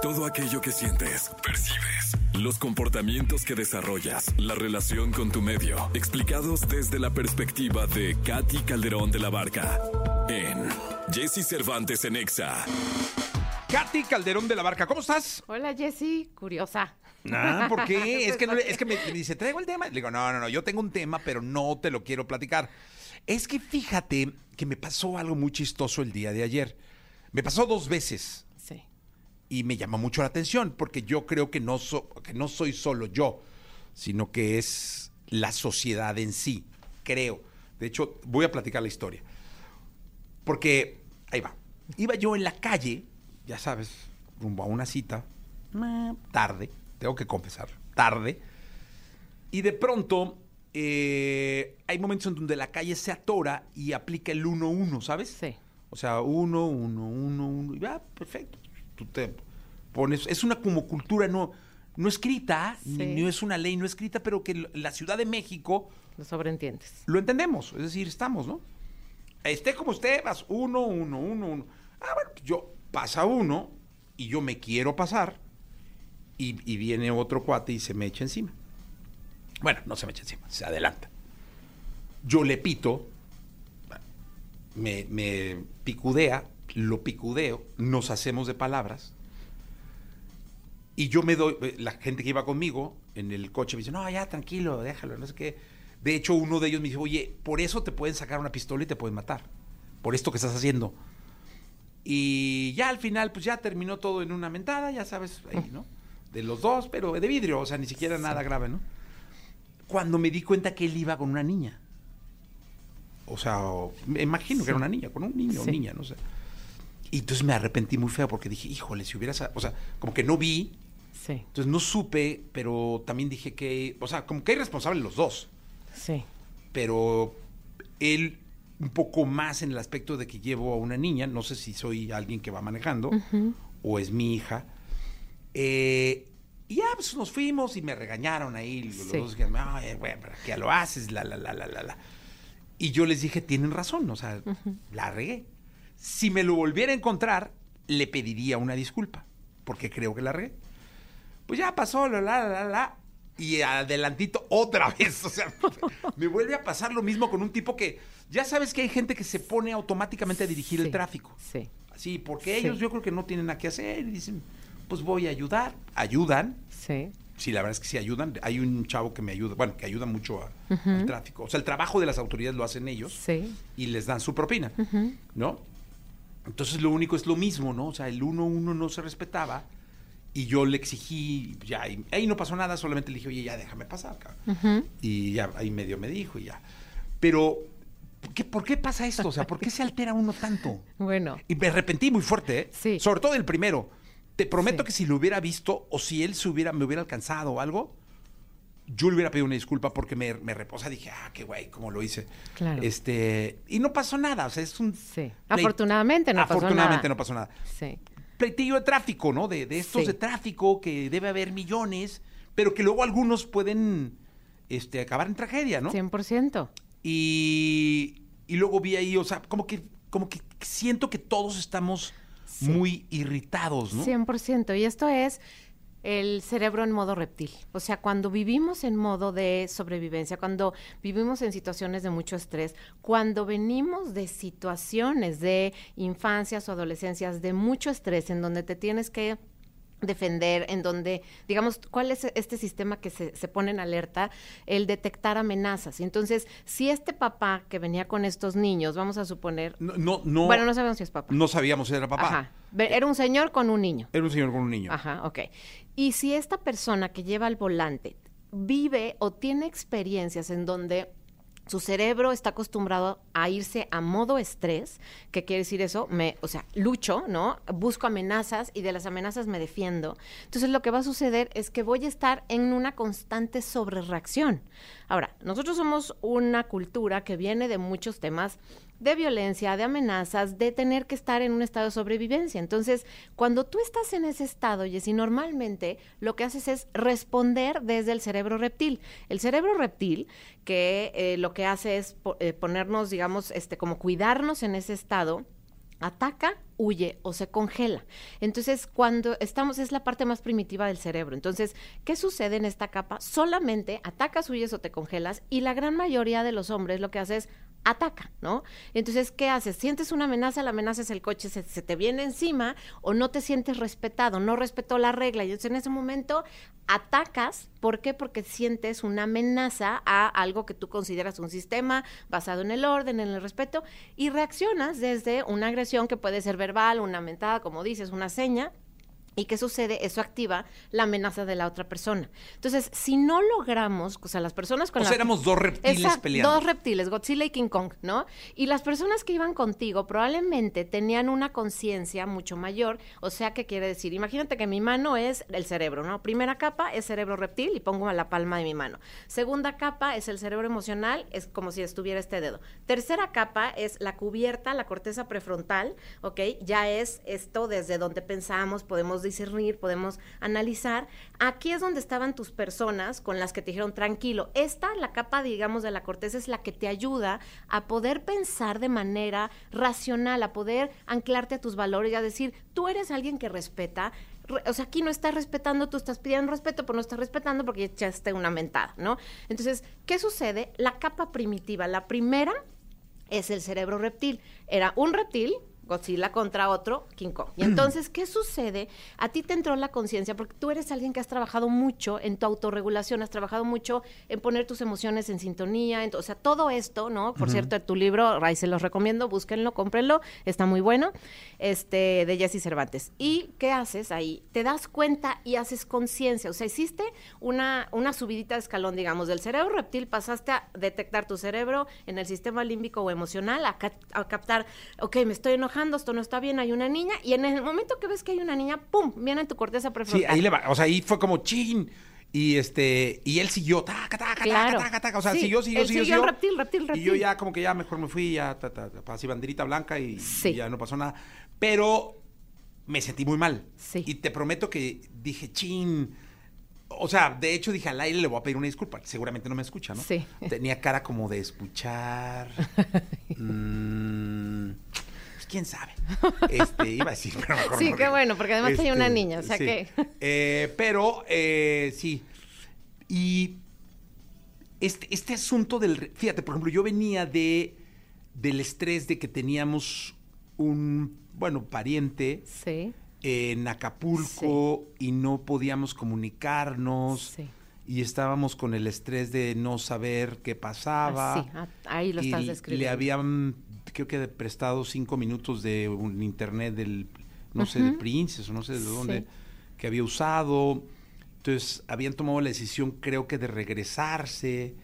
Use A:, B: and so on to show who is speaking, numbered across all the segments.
A: Todo aquello que sientes, percibes, los comportamientos que desarrollas, la relación con tu medio, explicados desde la perspectiva de Katy Calderón de la Barca en Jesse Cervantes en Exa.
B: Katy Calderón de la Barca, ¿cómo estás?
C: Hola Jessy, curiosa.
B: Ah, ¿por qué? Es que, no es que me, me dice, traigo el tema. Le digo, no, no, no, yo tengo un tema, pero no te lo quiero platicar. Es que fíjate que me pasó algo muy chistoso el día de ayer. Me pasó dos veces. Y me llama mucho la atención porque yo creo que no, so- que no soy solo yo, sino que es la sociedad en sí, creo. De hecho, voy a platicar la historia. Porque, ahí va, iba yo en la calle, ya sabes, rumbo a una cita, tarde, tengo que confesar, tarde, y de pronto eh, hay momentos en donde la calle se atora y aplica el 1-1, ¿sabes?
C: Sí.
B: O sea, uno, uno, uno, uno. Y va, perfecto. Tú te pones. Es una como cultura no, no escrita,
C: Sí.
B: ni es una ley no escrita, pero que la Ciudad de México
C: Lo sobreentiendes.
B: lo entendemos. Es decir, estamos, ¿no? Esté como esté, vas uno, uno, uno, uno. Ah, bueno, yo pasa uno y yo me quiero pasar y, y viene otro cuate y se me echa encima. Bueno, no se me echa encima, se adelanta. Yo le pito, me, me picudea, lo picudeo, nos hacemos de palabras. Y yo me doy, eh, la gente que iba conmigo en el coche me dice, no, ya tranquilo, déjalo, no sé qué. De hecho, uno de ellos me dice, oye, por eso te pueden sacar una pistola y te pueden matar. Por esto que estás haciendo. Y ya al final, pues ya terminó todo en una mentada, ya sabes, ahí, ¿no? De los dos, pero de vidrio, o sea, ni siquiera nada grave, ¿no? Cuando me di cuenta que él iba con una niña. O sea, o- me imagino que era una niña, con un niño o niña, no sé. Y entonces me arrepentí muy feo porque dije, híjole, si hubiera, sa- o sea, como que no vi,
C: Sí,
B: entonces no supe, pero también dije que, o sea, como que hay responsables los dos,
C: sí.
B: pero él un poco más en el aspecto de que llevo a una niña, no sé si soy alguien que va manejando o es mi hija. Eh, y ya pues nos fuimos y me regañaron ahí, los
C: Sí.
B: dos dijeron, "Ay, bueno, ¿para qué lo haces? La, la, la, la, la, la. Y yo les dije, tienen razón, o sea, la regué. Si me lo volviera a encontrar, le pediría una disculpa, porque creo que la regué. Pues ya pasó, la, la, la, la. Y adelantito otra vez. O sea, me vuelve a pasar lo mismo con un tipo que. Ya sabes que hay gente que se pone automáticamente a dirigir el
C: Sí,
B: tráfico.
C: Sí,
B: Así, porque
C: Sí.
B: ellos yo creo que no tienen nada que hacer y dicen, pues voy a ayudar. Ayudan.
C: sí.
B: Sí, la verdad es que sí ayudan. Hay un chavo que me ayuda, bueno, que ayuda mucho a- al tráfico. O sea, el trabajo de las autoridades lo hacen ellos
C: Sí.
B: y les dan su propina, ¿no? Entonces lo único es lo mismo, ¿no? O sea, el 1-1 no se respetaba y yo le exigí, ya, y ahí no pasó nada, solamente le dije, oye, ya déjame pasar, cabrón. Y ya ahí medio me dijo y ya. Pero, ¿por qué, por qué pasa esto? O sea, ¿por qué se altera uno tanto?
C: Bueno,
B: Y me arrepentí muy fuerte, ¿eh?
C: Sí.
B: Sobre todo el primero. Te prometo
C: Sí.
B: que si lo hubiera visto o si él se hubiera, me hubiera alcanzado o algo, yo le hubiera pedido una disculpa porque me, me reposa. Dije, ah, qué güey, cómo lo hice.
C: Claro.
B: Este, y no pasó nada. O sea, es un.
C: sí. Afortunadamente no pasó nada.
B: Afortunadamente no pasó nada.
C: Sí,
B: Pleitillo de tráfico, ¿no? De, de estos
C: Sí.
B: de tráfico que debe haber millones, pero que luego algunos pueden este, acabar en tragedia, ¿no?
C: 100%.
B: Y, y luego vi ahí, o sea, como que, como que siento que todos estamos
C: Sí.
B: muy irritados, ¿no?
C: 100%. Y esto es el cerebro en modo reptil. O sea, cuando vivimos en modo de sobrevivencia, cuando vivimos en situaciones de mucho estrés, cuando venimos de situaciones de infancias o adolescencias de mucho estrés, en donde te tienes que defender, en donde, digamos, ¿cuál es este sistema que se, se pone en alerta? El detectar amenazas. Entonces, si este papá que venía con estos niños, vamos a suponer,
B: No, no, no,
C: bueno, no sabemos si es papá.
B: no sabíamos si era papá.
C: Ajá. Era un señor con un niño.
B: Era un señor con un niño.
C: Ajá, ok. Y si esta persona que lleva el volante vive o tiene experiencias en donde su cerebro está acostumbrado a irse a modo estrés, ¿qué quiere decir eso? Me, o sea, lucho, ¿no? Busco amenazas y de las amenazas me defiendo. Entonces lo que va a suceder es que voy a estar en una constante sobrereacción. Ahora, nosotros somos una cultura que viene de muchos temas de violencia, de amenazas, de tener que estar en un estado de sobrevivencia. Entonces, cuando tú estás en ese estado, Jessy, normalmente lo que haces es responder desde el cerebro reptil. El cerebro reptil, que eh, lo que hace es eh, ponernos, digamos, este, como cuidarnos en ese estado, ataca, huye o se congela. Entonces, cuando estamos, es la parte más primitiva del cerebro. Entonces, ¿qué sucede en esta capa? Solamente atacas, huyes o te congelas y la gran mayoría de los hombres lo que hace es ataca, ¿no? Entonces, ¿qué haces? Sientes una amenaza, la amenaza es el coche, se, te viene encima o no te sientes respetado, no respetó la regla. Y entonces en ese momento atacas, ¿por qué? Porque sientes una amenaza a algo que tú consideras un sistema basado en el orden, en el respeto, y reaccionas desde una agresión que puede ser verbal, una mentada, como dices, una seña, ¿Y qué sucede? Eso activa la amenaza de la otra persona. Entonces, si no logramos, o sea, las personas con
B: o sea, éramos dos reptiles peleando.
C: Dos reptiles, Godzilla y King Kong, ¿no? Y las personas que iban contigo probablemente tenían una conciencia mucho mayor. O sea, ¿qué quiere decir? Imagínate que mi mano es el cerebro, ¿no? Primera capa es cerebro reptil y pongo a la palma de mi mano. Segunda capa es el cerebro emocional, es como si estuviera este dedo. Tercera capa es la cubierta, la corteza prefrontal, ¿ok? Ya es esto desde donde pensamos, podemos discernir, podemos analizar. Aquí es donde estaban tus personas con las que te dijeron, tranquilo, esta, la capa, digamos, de la corteza es la que te ayuda a poder pensar de manera racional, a poder anclarte a tus valores y a decir, tú eres alguien que respeta, o sea, aquí no estás respetando, tú estás pidiendo respeto, pero no estás respetando porque echaste una mentada, ¿no? Entonces, ¿qué sucede? La capa primitiva, la primera es el cerebro reptil. Era un reptil Godzilla contra otro King Kong. Y entonces, ¿qué sucede? A ti te entró la conciencia porque tú eres alguien que has trabajado mucho en tu autorregulación, has trabajado mucho en poner tus emociones en sintonía, o sea, todo esto, ¿no? Por cierto, tu libro, Ray, se los recomiendo, búsquenlo, cómprenlo, está muy bueno, este, de Jesse Cervantes. ¿Y qué haces ahí? Te das cuenta y haces conciencia, o sea, hiciste una, una subidita de escalón, digamos, del cerebro reptil, pasaste a detectar tu cerebro en el sistema límbico o emocional, a, a captar, ok, me estoy enojando, esto no está bien, hay una niña, y en el momento que ves que hay una niña, ¡pum! viene en tu corteza prefrontal.
B: Sí, ahí le va, o sea, ahí fue como chin. Y este, y él siguió, taca, taca, taca, taca, taca, o sea, siguió, siguió,
C: él
B: siguió, siguió.
C: reptil, reptil, reptil.
B: Y yo ya como que ya mejor me fui, ya, así banderita blanca y, ya no pasó nada. Pero me sentí muy mal.
C: Sí.
B: Y te prometo que dije, chin. O sea, de hecho dije al aire le voy a pedir una disculpa. Seguramente no me escucha, ¿no?
C: Sí.
B: Tenía cara como de escuchar. mmm, quién sabe. Este, iba a decir, pero mejor
C: Sí, qué bueno, porque además hay una este, niña, o sea que.
B: Eh, pero, eh, sí. Y este, este asunto del. Fíjate, por ejemplo, yo venía de del estrés de que teníamos un, bueno, pariente. En Acapulco y no podíamos comunicarnos. y estábamos con el estrés de no saber qué pasaba.
C: Ah, sí, ahí lo estás describiendo.
B: Le habían creo que prestado cinco minutos de un internet del, no sé, de Princess o no sé de dónde, que había usado. Entonces, habían tomado la decisión, creo que de regresarse,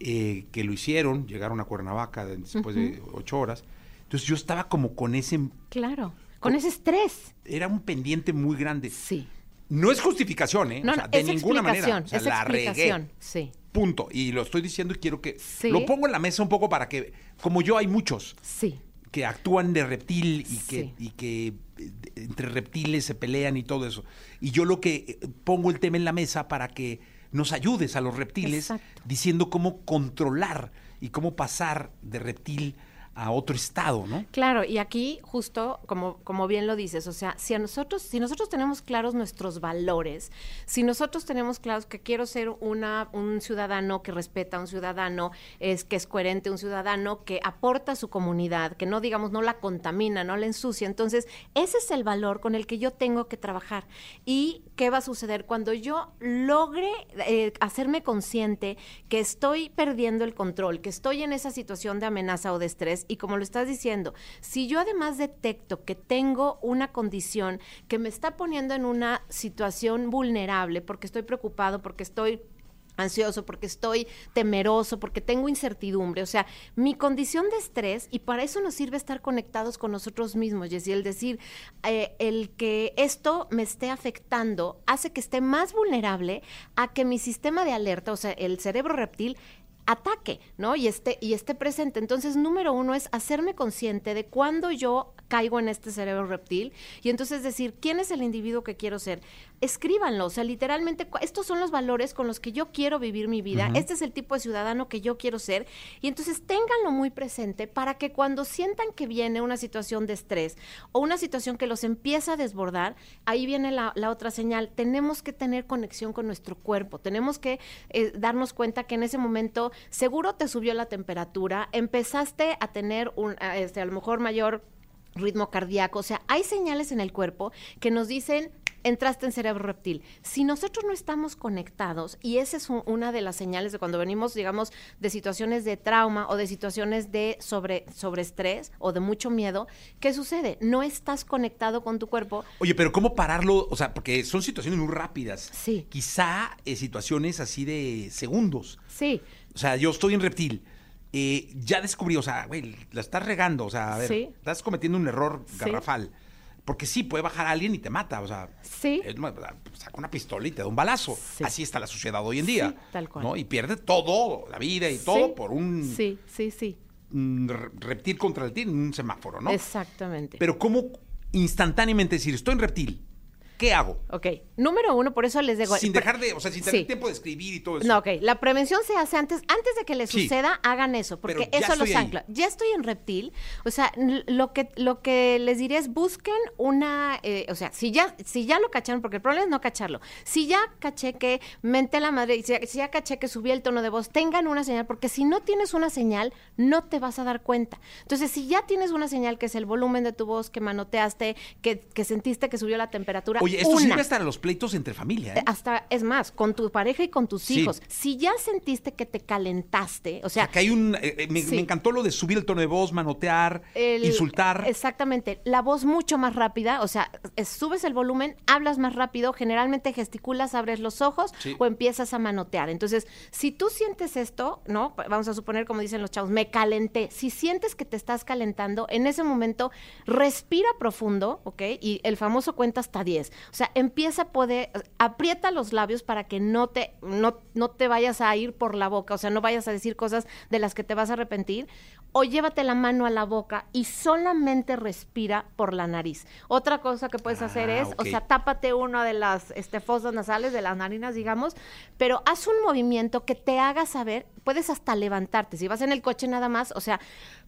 B: eh, que lo hicieron, llegaron a Cuernavaca después de ocho horas. Entonces, yo estaba como con ese...
C: Claro, con, ese estrés.
B: Era un pendiente muy grande.
C: Sí.
B: No es justificación, ¿eh?
C: No,
B: de ninguna manera. O sea,
C: es
B: la regué.
C: Sí.
B: Punto. Y lo estoy diciendo y quiero que lo pongo en la mesa un poco para que, como yo, hay muchos
C: sí.
B: que actúan de reptil y que, y que eh, entre reptiles se pelean y todo eso. Y yo lo que eh, pongo el tema en la mesa para que nos ayudes a los reptiles diciendo cómo controlar y cómo pasar de reptil a otro estado, ¿no?
C: Claro, y aquí justo como, como bien lo dices, o sea, si a nosotros, si nosotros tenemos claros nuestros valores, si nosotros tenemos claros que quiero ser una, un ciudadano que respeta, un ciudadano es, que es coherente, un ciudadano que aporta a su comunidad, que no digamos no la contamina, no la ensucia, entonces ese es el valor con el que yo tengo que trabajar. ¿Y qué va a suceder cuando yo logre eh, hacerme consciente que estoy perdiendo el control, que estoy en esa situación de amenaza o de estrés? Y como lo estás diciendo, si yo además detecto que tengo una condición que me está poniendo en una situación vulnerable porque estoy preocupado, porque estoy ansioso, porque estoy temeroso, porque tengo incertidumbre. O sea, mi condición de estrés, y para eso nos sirve estar conectados con nosotros mismos, Jessy, el decir, eh, el que esto me esté afectando hace que esté más vulnerable a que mi sistema de alerta, o sea, el cerebro reptil, ataque, ¿no? Y esté, y esté presente. Entonces, número uno es hacerme consciente de cuándo yo caigo en este cerebro reptil. Y entonces decir, ¿quién es el individuo que quiero ser? Escríbanlo, o sea, literalmente, estos son los valores con los que yo quiero vivir mi vida, este es el tipo de ciudadano que yo quiero ser. Y entonces ténganlo muy presente para que cuando sientan que viene una situación de estrés o una situación que los empieza a desbordar, ahí viene la, otra señal, tenemos que tener conexión con nuestro cuerpo, tenemos que eh, darnos cuenta que en ese momento seguro te subió la temperatura, empezaste a tener un, este, a lo mejor mayor ritmo cardíaco, o sea, hay señales en el cuerpo que nos dicen entraste en cerebro reptil. Si nosotros no estamos conectados, y esa es una de las señales de cuando venimos, digamos, de situaciones de trauma o de situaciones de sobre, estrés o de mucho miedo, ¿qué sucede? No estás conectado con tu cuerpo.
B: Oye, pero ¿cómo pararlo? O sea, porque son situaciones muy rápidas.
C: Sí.
B: Quizá eh, situaciones así de segundos.
C: Sí.
B: O sea, yo estoy en reptil eh, ya descubrí, o sea, güey, la estás regando, o sea, a ver, estás cometiendo un error garrafal. Porque sí, puede bajar a alguien y te mata, o sea,
C: sí.
B: saca una pistola y te da un balazo. Así está la sociedad hoy en día.
C: tal cual.
B: ¿no? Y pierde todo, la vida y todo por un...
C: Sí, sí, sí.
B: reptil contra el reptil, un semáforo, ¿no?
C: Exactamente.
B: Pero ¿cómo instantáneamente decir, estoy en reptil? ¿Qué hago?
C: Ok. Número uno, por eso les digo.
B: Sin dejar de, o sea, sin tener tiempo de escribir y todo eso.
C: No, ok. La prevención se hace antes, antes de que les suceda, hagan eso, porque eso los ancla. Ya estoy en reptil. O sea, lo que, lo que les diré es busquen una, eh, o sea, si ya, si ya lo cacharon, porque el problema es no cacharlo. Si ya caché que menté la madre, si, si ya caché que subí el tono de voz, tengan una señal, porque si no tienes una señal, no te vas a dar cuenta. Entonces, si ya tienes una señal que es el volumen de tu voz, que manoteaste, que, que sentiste que subió la temperatura,
B: Oye, esto sirve hasta los pleitos entre familia. ¿eh?
C: Hasta, es más, con tu pareja y con tus hijos. Si ya sentiste que te calentaste, o sea.
B: que hay un. Eh, eh, me, encantó lo de subir el tono de voz, manotear, insultar.
C: Exactamente. La voz mucho más rápida, o sea, subes el volumen, hablas más rápido, generalmente gesticulas, abres los ojos o empiezas a manotear. Entonces, si tú sientes esto, ¿no? Vamos a suponer, como dicen los chavos, me calenté. Si sientes que te estás calentando, en ese momento respira profundo, ¿ok? Y el famoso cuenta hasta 10. O sea, empieza a poder, aprieta los labios para que no te, no, no te vayas a ir por la boca, o sea, no vayas a decir cosas de las que te vas a arrepentir, o llévate la mano a la boca y solamente respira por la nariz. Otra cosa que puedes hacer ah, es, o sea, tápate una de las este, fosas nasales, de las narinas, digamos, pero haz un movimiento que te haga saber, puedes hasta levantarte, si vas en el coche nada más, o sea,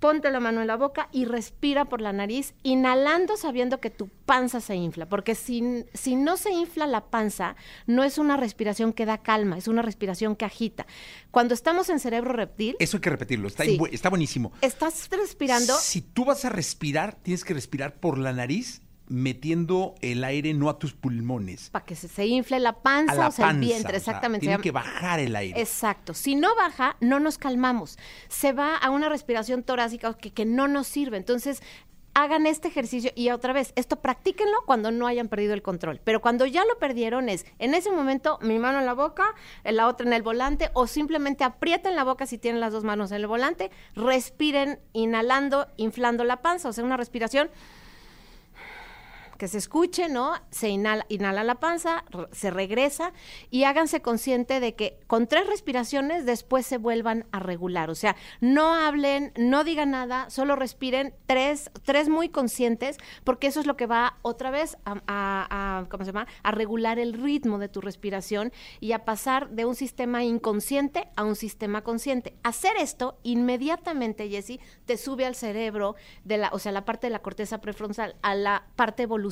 C: ponte la mano en la boca y respira por la nariz, inhalando sabiendo que tu panza se infla, porque si, si no se infla la panza, no es una respiración que da calma, es una respiración que agita. Cuando estamos en cerebro reptil...
B: Eso hay que repetirlo, está, está buenísimo.
C: Estás respirando...
B: Si tú vas a respirar, tienes que respirar por la nariz metiendo el aire no a tus pulmones.
C: Para que se, infle la panza o sea, el vientre, exactamente.
B: tiene que bajar el aire.
C: Exacto. Si no baja, no nos calmamos. Se va a una respiración torácica que, que no nos sirve. Entonces, hagan este ejercicio y otra vez, esto practíquenlo cuando no hayan perdido el control. Pero cuando ya lo perdieron es, en ese momento, mi mano en la boca, la otra en el volante, o simplemente aprieten la boca si tienen las dos manos en el volante, respiren inhalando, inflando la panza, o sea, una respiración que se escuche, ¿no? Se inhala, inhala la panza, se regresa y háganse consciente de que con tres respiraciones después se vuelvan a regular. O sea, no hablen, no digan nada, solo respiren tres, tres muy conscientes, porque eso es lo que va otra vez a, ¿cómo se llama? A regular el ritmo de tu respiración y a pasar de un sistema inconsciente a un sistema consciente. Hacer esto inmediatamente, Jesse, te sube al cerebro de la, o sea, la parte de la corteza prefrontal a la parte evolutiva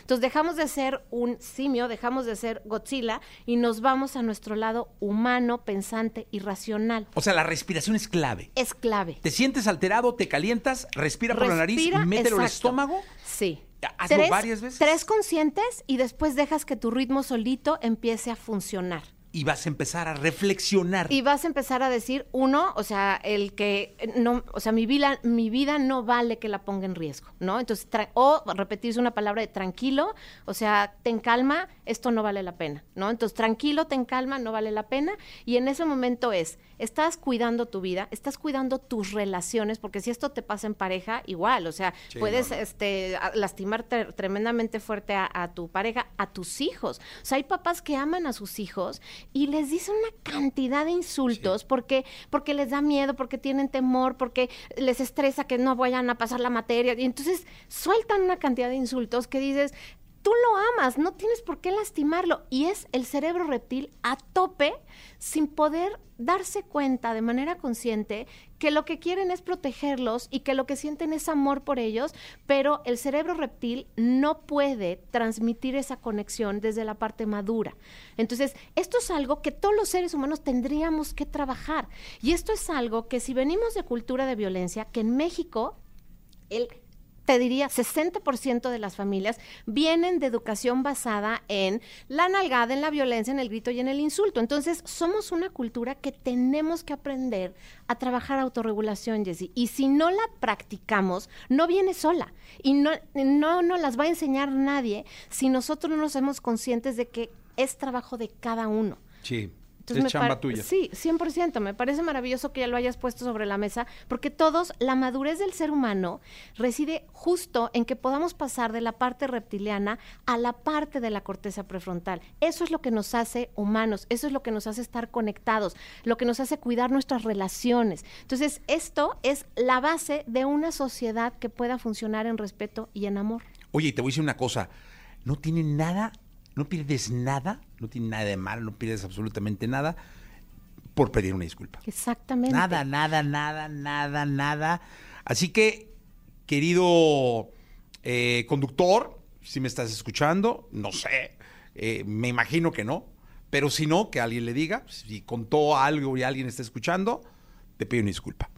C: entonces dejamos de ser un simio, dejamos de ser Godzilla y nos vamos a nuestro lado humano, pensante y racional.
B: O sea, la respiración es clave.
C: Es clave.
B: Te sientes alterado, te calientas, respira, por la nariz, mételo al estómago.
C: Sí.
B: Hazlo varias veces.
C: Tres conscientes y después dejas que tu ritmo solito empiece a funcionar
B: y vas a empezar a reflexionar.
C: Y vas a empezar a decir, uno, o sea, el que no, o sea, mi vida, mi vida no vale que la ponga en riesgo, ¿no? Entonces, o repetirse una palabra de tranquilo, o sea, ten calma, esto no vale la pena, ¿no? Entonces, tranquilo, ten calma, no vale la pena. Y en ese momento es, estás cuidando tu vida, estás cuidando tus relaciones, porque si esto te pasa en pareja, igual, o sea, puedes este, lastimar tremendamente fuerte a, a tu pareja, a tus hijos. O sea, hay papás que aman a sus hijos y les dice una cantidad de insultos porque, porque les da miedo, porque tienen temor, porque les estresa que no vayan a pasar la materia. Y entonces sueltan una cantidad de insultos que dices, tú lo amas, no tienes por qué lastimarlo. Y es el cerebro reptil a tope sin poder darse cuenta de manera consciente que lo que quieren es protegerlos y que lo que sienten es amor por ellos, pero el cerebro reptil no puede transmitir esa conexión desde la parte madura. Entonces, esto es algo que todos los seres humanos tendríamos que trabajar. Y esto es algo que si venimos de cultura de violencia, que en México el te diría 60% de las familias vienen de educación basada en la nalgada, en la violencia, en el grito y en el insulto. Entonces, somos una cultura que tenemos que aprender a trabajar autorregulación, Jessie. Y si no la practicamos, no viene sola. Y no, no nos las va a enseñar nadie si nosotros no nos somos conscientes de que es trabajo de cada uno.
D: Sí es chamba tuya.
C: Sí, 100%. Me parece maravilloso que ya lo hayas puesto sobre la mesa, porque todos, la madurez del ser humano reside justo en que podamos pasar de la parte reptiliana a la parte de la corteza prefrontal. Eso es lo que nos hace humanos, eso es lo que nos hace estar conectados, lo que nos hace cuidar nuestras relaciones. Entonces, esto es la base de una sociedad que pueda funcionar en respeto y en amor.
D: Oye, te voy a decir una cosa, no tiene nada no pierdes nada, no tiene nada de mal, no pierdes absolutamente nada por pedir una disculpa.
C: Exactamente.
D: Nada, nada, nada, nada, nada. Así que, querido eh, conductor, si me estás escuchando, no sé, eh, me imagino que no, pero si no, que alguien le diga, si contó algo y alguien está escuchando, te pido una disculpa.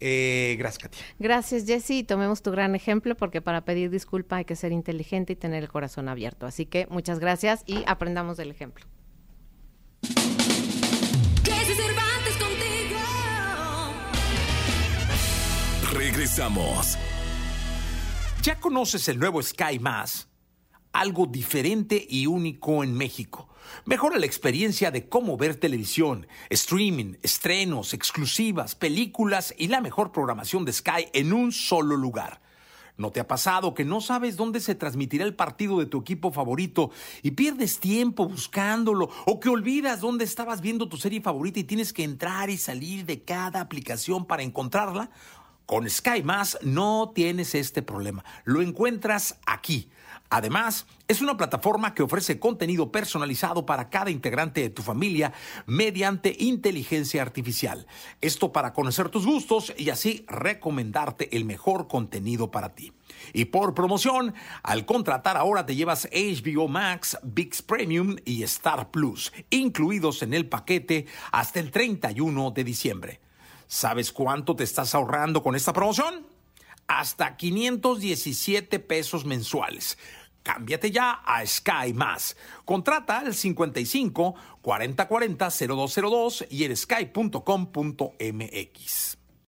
D: Eh, gracias, Katia.
C: Gracias, Jessy. Tomemos tu gran ejemplo porque para pedir disculpa hay que ser inteligente y tener el corazón abierto. Así que muchas gracias y aprendamos del ejemplo.
A: Regresamos.
B: ¿Ya conoces el nuevo Sky Más? Algo diferente y único en México Mejora la experiencia de cómo ver televisión, streaming, estrenos, exclusivas, películas y la mejor programación de Sky en un solo lugar. ¿No te ha pasado que no sabes dónde se transmitirá el partido de tu equipo favorito y pierdes tiempo buscándolo o que olvidas dónde estabas viendo tu serie favorita y tienes que entrar y salir de cada aplicación para encontrarla? Con Sky Más no tienes este problema. Lo encuentras aquí Además, es una plataforma que ofrece contenido personalizado para cada integrante de tu familia mediante inteligencia artificial. Esto para conocer tus gustos y así recomendarte el mejor contenido para ti. Y por promoción, al contratar ahora te llevas HBO Max, VIX Premium y Star Plus, incluidos en el paquete hasta el 31 de diciembre. ¿Sabes cuánto te estás ahorrando con esta promoción? hasta 517 pesos mensuales. Cámbiate ya a Sky Más. Contrata al 55 4040 0202 y en sky.com.mx.